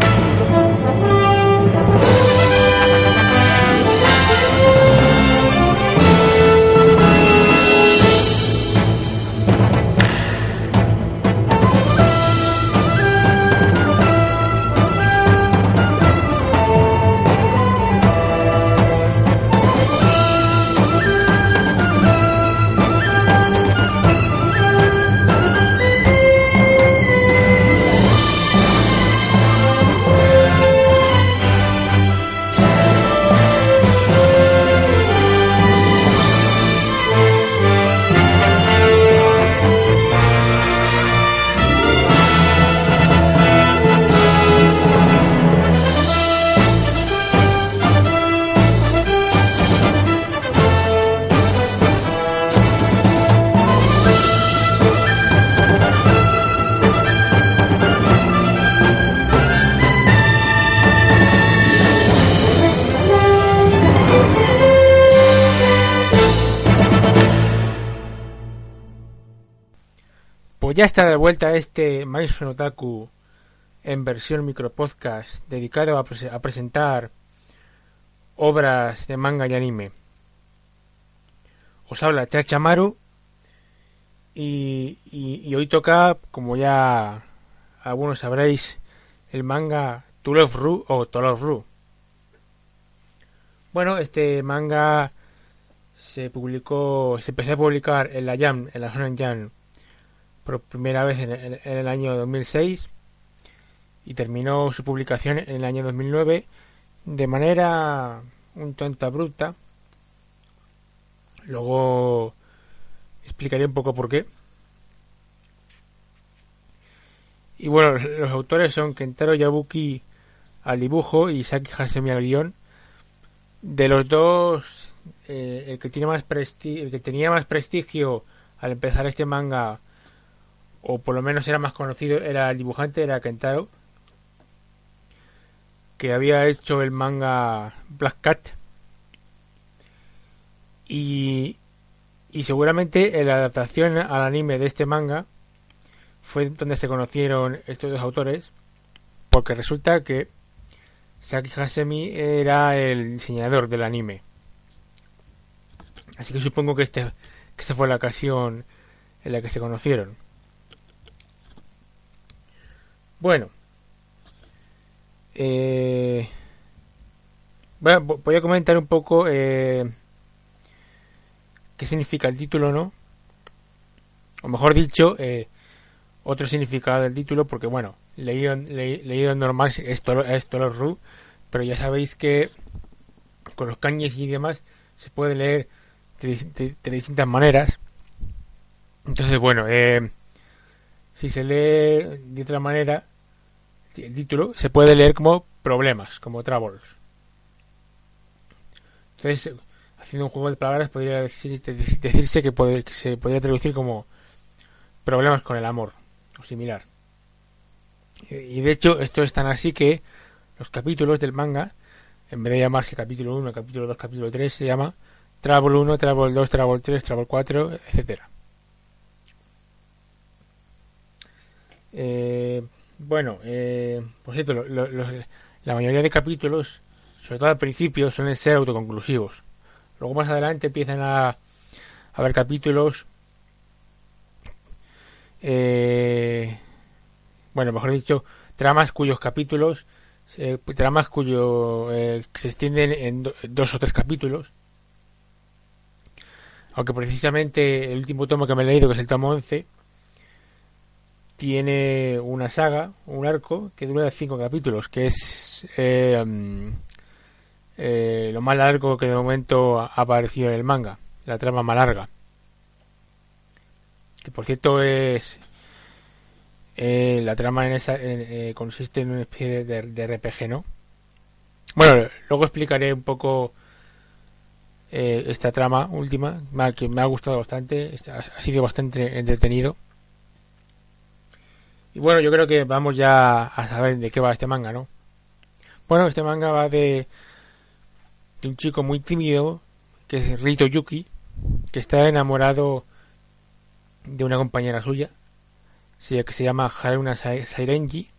Oh, Pues ya está de vuelta este Maison Otaku en versión micropodcast dedicado a, prese- a presentar obras de manga y anime. Os habla Chachamaru y hoy toca, como ya algunos sabréis, el manga To Love Ru o To Love Ru. Bueno, este manga se publicó, se empezó a publicar en la Jam, en la Shonen Jam, por primera vez en el, en el año 2006 y terminó su publicación en el año 2009 de manera un tanto abrupta. Luego explicaré un poco por qué. Y bueno, los autores son Kentaro Yabuki al dibujo y Saki Hasemi al guion. De los dos, eh, el que tiene más presti el que tenía más prestigio al empezar este manga o por lo menos era más conocido, era el dibujante, era Kentaro, que había hecho el manga Black Cat. Y, y seguramente en la adaptación al anime de este manga fue donde se conocieron estos dos autores, porque resulta que Saki Hasemi era el diseñador del anime. Así que supongo que este que esta fue la ocasión en la que se conocieron. Bueno. Eh, voy a comentar un poco eh, qué significa el título, ¿no? O mejor dicho, eh, otro significado del título, porque bueno, leído, le- leído normal es Tolo, es Ru, pero ya sabéis que con los kanjis y demás se puede leer de distintas maneras. Entonces, bueno, eh, si se lee de otra manera, el título se puede leer como problemas, como troubles. Entonces, haciendo un juego de palabras, podría decir- decirse que, que se podría traducir como problemas con el amor, o similar. Y de hecho, esto es tan así que los capítulos del manga, en vez de llamarse capítulo 1, capítulo 2, capítulo 3, se llama Trouble 1, Trouble 2, Trouble 3, Trouble 4, etcétera. Eh, bueno, eh, por cierto, lo- la mayoría de capítulos, sobre todo al principio, suelen ser autoconclusivos. Luego más adelante empiezan a, haber capítulos, eh, bueno, mejor dicho, tramas cuyos capítulos, eh, tramas cuyo eh, se extienden en do- dos o tres capítulos. Aunque precisamente el último tomo que me he leído, que es el tomo 11, tiene una saga, un arco, que dura cinco capítulos, que es eh, mm, eh, lo más largo que de momento ha aparecido en el manga, la trama más larga. Que por cierto es Eh, la trama en esa eh, consiste en una especie de, RPG, ¿no? Bueno, luego explicaré un poco esta trama última, que me ha gustado bastante, ha sido bastante entretenido. Y bueno, yo creo que vamos ya a saber de qué va este manga, ¿no? Bueno, este manga va de, un chico muy tímido, que es Rito Yuki, que está enamorado de una compañera suya, que se llama Haruna Sairenji,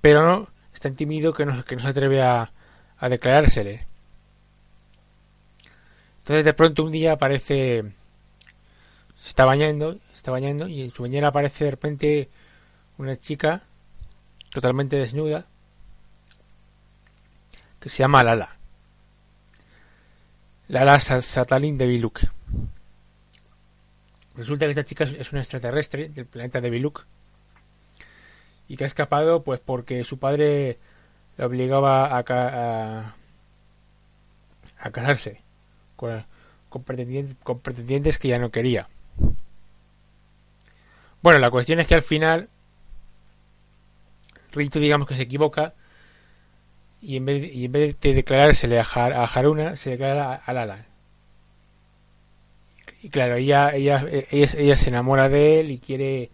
pero no, es tan tímido que no, que no se atreve a, a declarársele. Entonces de pronto un día aparece, se está bañando, está bañando y en su bañera aparece de repente una chica totalmente desnuda que se llama Lala. Lala Satalin de Biluk. Resulta que esta chica es una extraterrestre del planeta de Biluk y que ha escapado pues porque su padre le obligaba a, a, casarse con, con, pretendientes, con pretendientes que ya no quería. Bueno, la cuestión es que al final Rito digamos que se equivoca y en vez de, y en vez de declarársele a, a Haruna se declara a Lala y claro, ella, ella, ella, se enamora de él y quiere,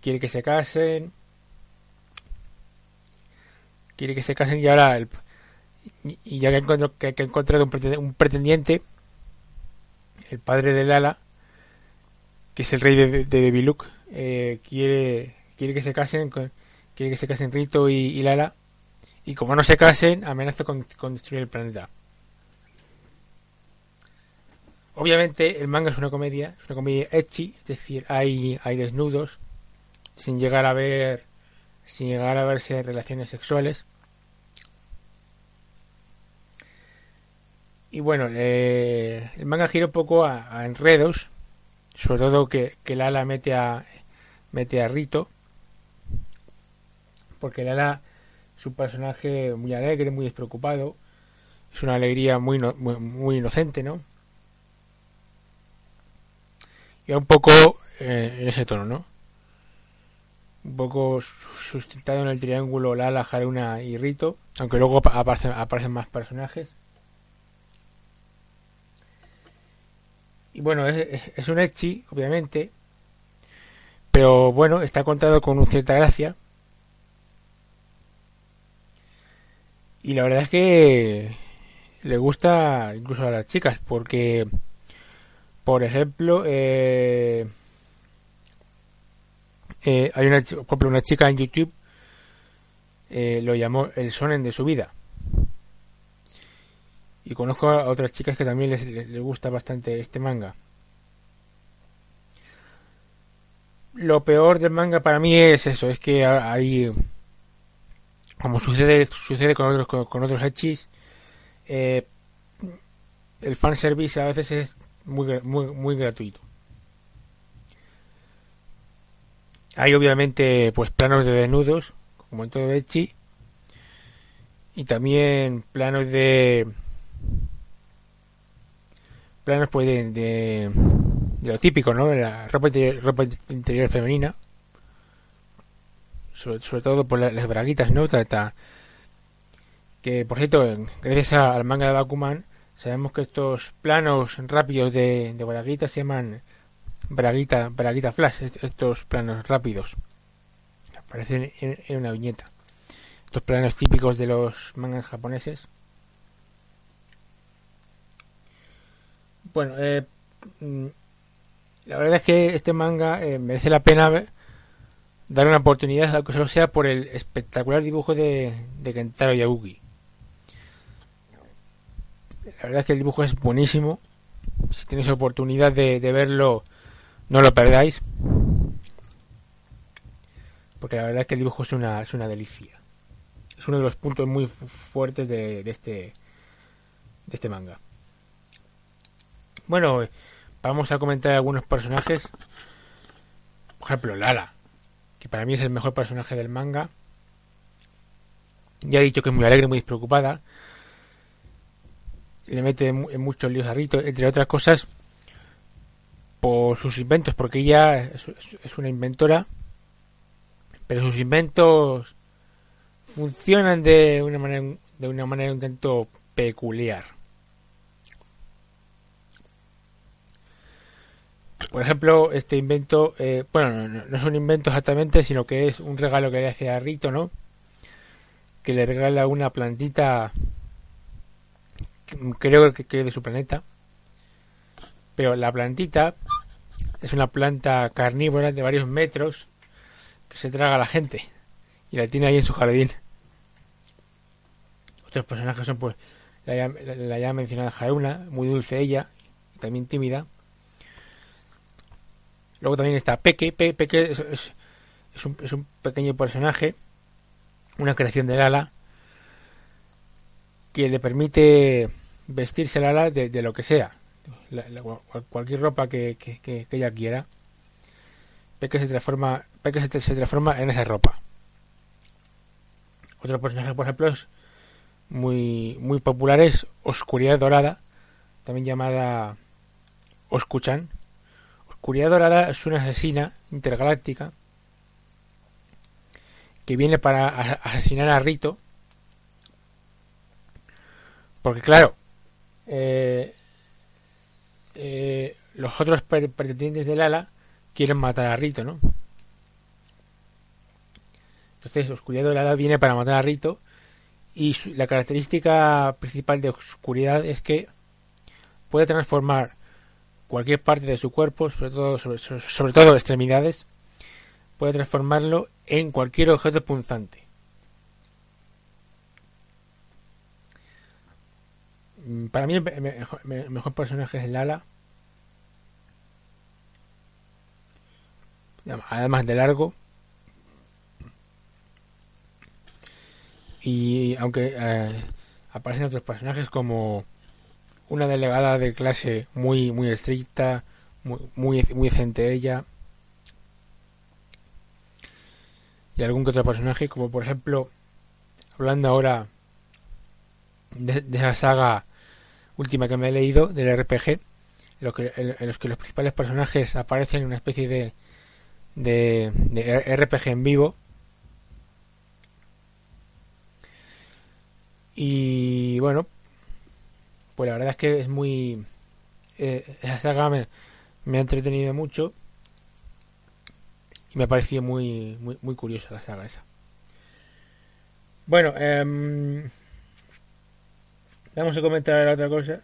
quiere que se casen. Quiere que se casen y ahora, y ya que ha que, que encontrado un pretendiente, el padre de Lala, que es el rey de, de, Biluk, eh, quiere, quiere que se casen, quiere que se casen Rito y, Lala, y como no se casen, amenaza con destruir el planeta. Obviamente el manga es una comedia, es una comedia ecchi, es decir, hay, hay desnudos, sin llegar a ver, sin llegar a verse relaciones sexuales. Y bueno, el manga gira un poco a, enredos, sobre todo que, que Lala mete a, mete a Rito, porque Lala es un personaje muy alegre, muy despreocupado, es una alegría muy, muy inocente, ¿no? un poco eh, en ese tono, ¿no? Un poco sustentado en el triángulo Lala, Haruna y Rito, aunque luego aparecen, más personajes. Y bueno, es, es un Echi, obviamente, pero bueno, está contado con una cierta gracia. Y la verdad es que le gusta incluso a las chicas, porque por ejemplo, eh, eh, hay una, una chica en YouTube, eh, lo llamó el sonen de su vida. Y conozco a otras chicas que también les, gusta bastante este manga. Lo peor del manga para mí es eso, es que hay, como sucede sucede con otros con, otros hechis, el fanservice a veces es muy, muy, muy gratuito. Hay obviamente pues planos de desnudos, como en todo Echi, y también planos de planos pues de, de, lo típico, ¿no? De la ropa ropa interior femenina, sobre, todo por las, braguitas, ¿no? que por cierto, gracias al manga de Bakuman, Sabemos que estos planos rápidos de, de Braguita se llaman Braguita, Braguita Flash, estos planos rápidos. Aparecen en, una viñeta. Estos planos típicos de los mangas japoneses. Bueno, eh, mm, la verdad es que este manga eh, merece la pena dar una oportunidad, aunque solo sea por el espectacular dibujo de, de Kentaro Yabuki. La verdad es que el dibujo es buenísimo. Si tenéis oportunidad de, verlo, no lo perdáis. Porque la verdad es que el dibujo es una, es una delicia. Es uno de los puntos muy fuertes de, este, de este manga. Bueno, vamos a comentar algunos personajes. Por ejemplo, Lala, que para mí es el mejor personaje del manga. Ya he dicho que es muy alegre, muy despreocupada le mete en muchos líos a Rito, entre otras cosas por sus inventos, porque ella es, una inventora pero sus inventos funcionan de una manera de una manera un tanto peculiar. Por ejemplo, este invento, eh, bueno, no, es un invento exactamente, sino que es un regalo que le hace a Rito, ¿no? Que le regala una plantita, creo que, que de su planeta. Pero la plantita es una planta carnívora de varios metros que se traga a la gente y la tiene ahí en su jardín. Otros personajes son pues la ya, la ya mencionada Haruna, muy dulce ella, y también tímida. Luego también está Peque, Peque es, un, es un pequeño personaje, una creación de Lala, que le permite vestirse Lala de, de lo que sea, cualquier ropa que, que, que, ella quiera. Peque se transforma, se, se transforma en esa ropa. Otro personaje, por ejemplo, es muy, muy popular es Oscuridad Dorada, también llamada Oscuchan. Oscuridad Dorada es una asesina intergaláctica que viene para asesinar a Rito. Porque claro, eh, eh, los otros pretendientes del ala quieren matar a Rito, ¿no? Entonces, Oscuridad Dorada viene para matar a Rito y la característica principal de oscuridad es que puede transformar cualquier parte de su cuerpo, sobre todo, sobre, sobre todo extremidades, puede transformarlo en cualquier objeto punzante. Mm, para mí el mejor, personaje es Lala. Además de largo. y aunque eh, aparecen otros personajes como una delegada de clase muy muy estricta muy muy, muy centella y algún que otro personaje como por ejemplo hablando ahora de, de esa saga última que me he leído del RPG en los que, en los, que los principales personajes aparecen en una especie de, de, de RPG en vivo. Y bueno, pues la verdad es que es muy... Eh, esa saga me, ha entretenido mucho y me ha parecido muy, muy, curiosa la saga esa. Bueno, eh, vamos a comentar otra cosa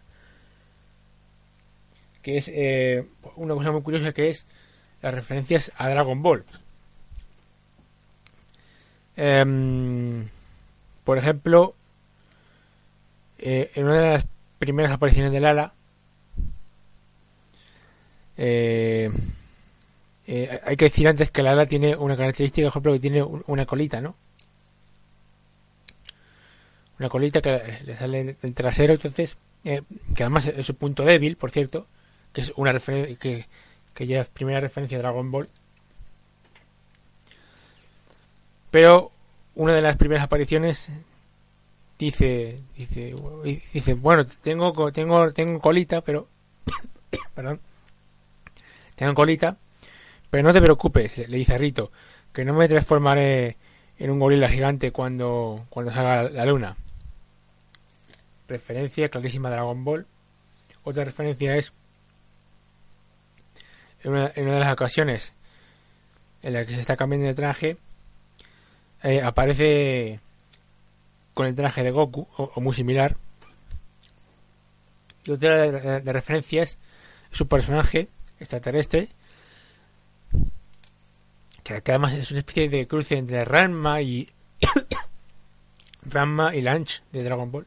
que es eh, una cosa muy curiosa que es las referencias a Dragon Ball. Eh, por ejemplo, eh, en una de las primeras apariciones del ala eh, eh, hay que decir antes que el ala tiene una característica, por ejemplo, que tiene una colita, ¿no? Una colita que le sale del trasero, entonces, eh, que además es su punto débil, por cierto, que es una referencia que, que ya es primera referencia a Dragon Ball. Pero una de las primeras apariciones dice dice dice bueno tengo tengo tengo colita pero perdón tengo colita pero no te preocupes le dice a Rito que no me transformaré en un gorila gigante cuando cuando salga la luna. Referencia clarísima Dragon Ball. Otra referencia es en una, en una de las ocasiones en la que se está cambiando de traje eh, aparece con el traje de Goku o, muy similar. Y otra de, de, es su personaje extraterrestre, que, además es una especie de cruce entre Ranma y Ranma y Lunch de Dragon Ball.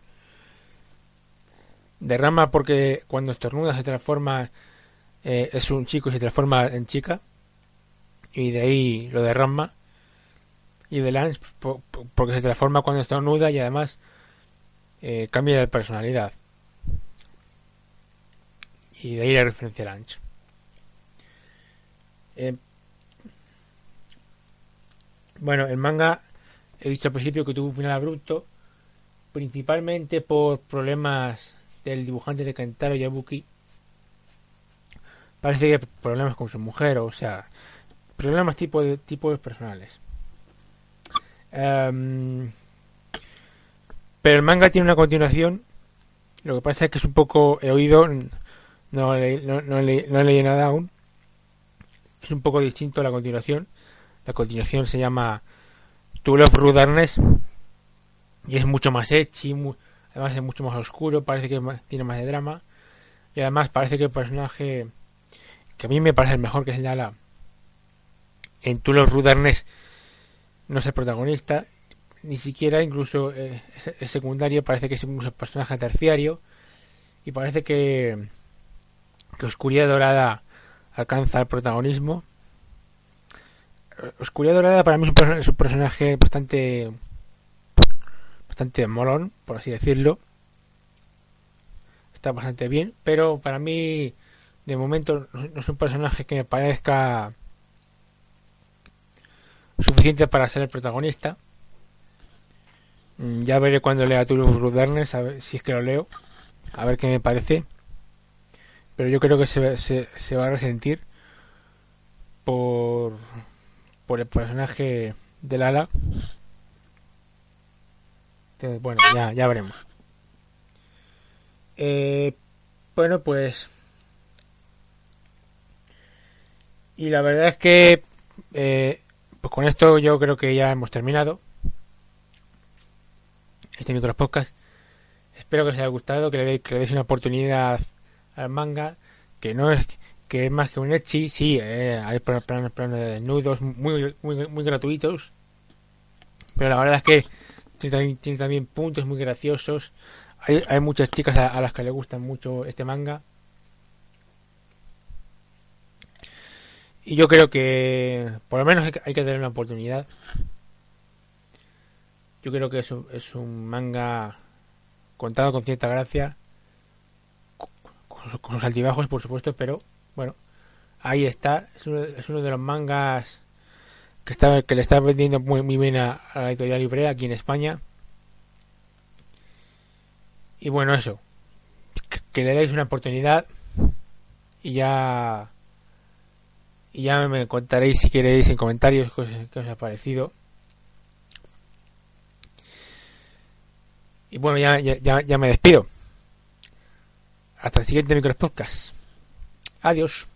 De Ranma porque cuando estornuda se transforma, eh, es un chico y se transforma en chica. Y de ahí lo de y de Lance porque se transforma cuando estornuda y además eh, cambia de personalidad. Y de ahí la referencia a Lance. Eh, bueno, el manga he dicho al principio que tuvo un final abrupto, principalmente por problemas del dibujante de Kentaro Yabuki. Parece que problemas con su mujer, o sea, problemas tipo de tipos personales. Em, pero el manga tiene una continuación. Lo que pasa es que es un poco. He oído. No, he, no, no, no leído nada aún. Es un poco distinto a la continuación. La continuación se llama Tool of Rudarness. Y es mucho más ecchi. además es mucho más oscuro. Parece que tiene más de drama. Y además parece que el personaje. Que a mí me parece el mejor que señala. En Tool of Rudarness no es el protagonista, ni siquiera incluso eh, es, secundario, parece que es un personaje terciario y parece que, que Oscuridad Dorada alcanza el protagonismo. Oscuridad Dorada para mí es un, personaje bastante bastante molón, por así decirlo. Está bastante bien, pero para mí de momento no es un personaje que me parezca suficiente para ser el protagonista. Mm, ya veré cuando lea Tulus Rudernes, a ver si es que lo leo, a ver qué me parece. Pero yo creo que se, se, va a resentir por, por el personaje del ala. bueno, ya, ya veremos. Eh, bueno, pues. Y la verdad es que eh, pues con esto yo creo que ya hemos terminado este micro podcast. Espero que os haya gustado, que le, deis, una oportunidad al manga, que no es que es más que un echi, sí, eh, hay planos, planos de desnudos muy, muy, muy gratuitos, pero la verdad es que tiene también, puntos muy graciosos. Hay, hay muchas chicas a, las que le gusta mucho este manga. Y yo creo que por lo menos hay que, darle una oportunidad. Yo creo que es un, es un manga contado con cierta gracia, con, los altibajos por supuesto, pero bueno, ahí está. Es uno, es uno de los mangas que, está, que le está vendiendo muy, bien a, la editorial libre aquí en España. Y bueno, eso. Que, que le deis una oportunidad y ya y ya me contaréis si queréis en comentarios qué os, ha parecido. Y bueno, ya, ya, ya me despido. Hasta el siguiente micro podcast. Adiós.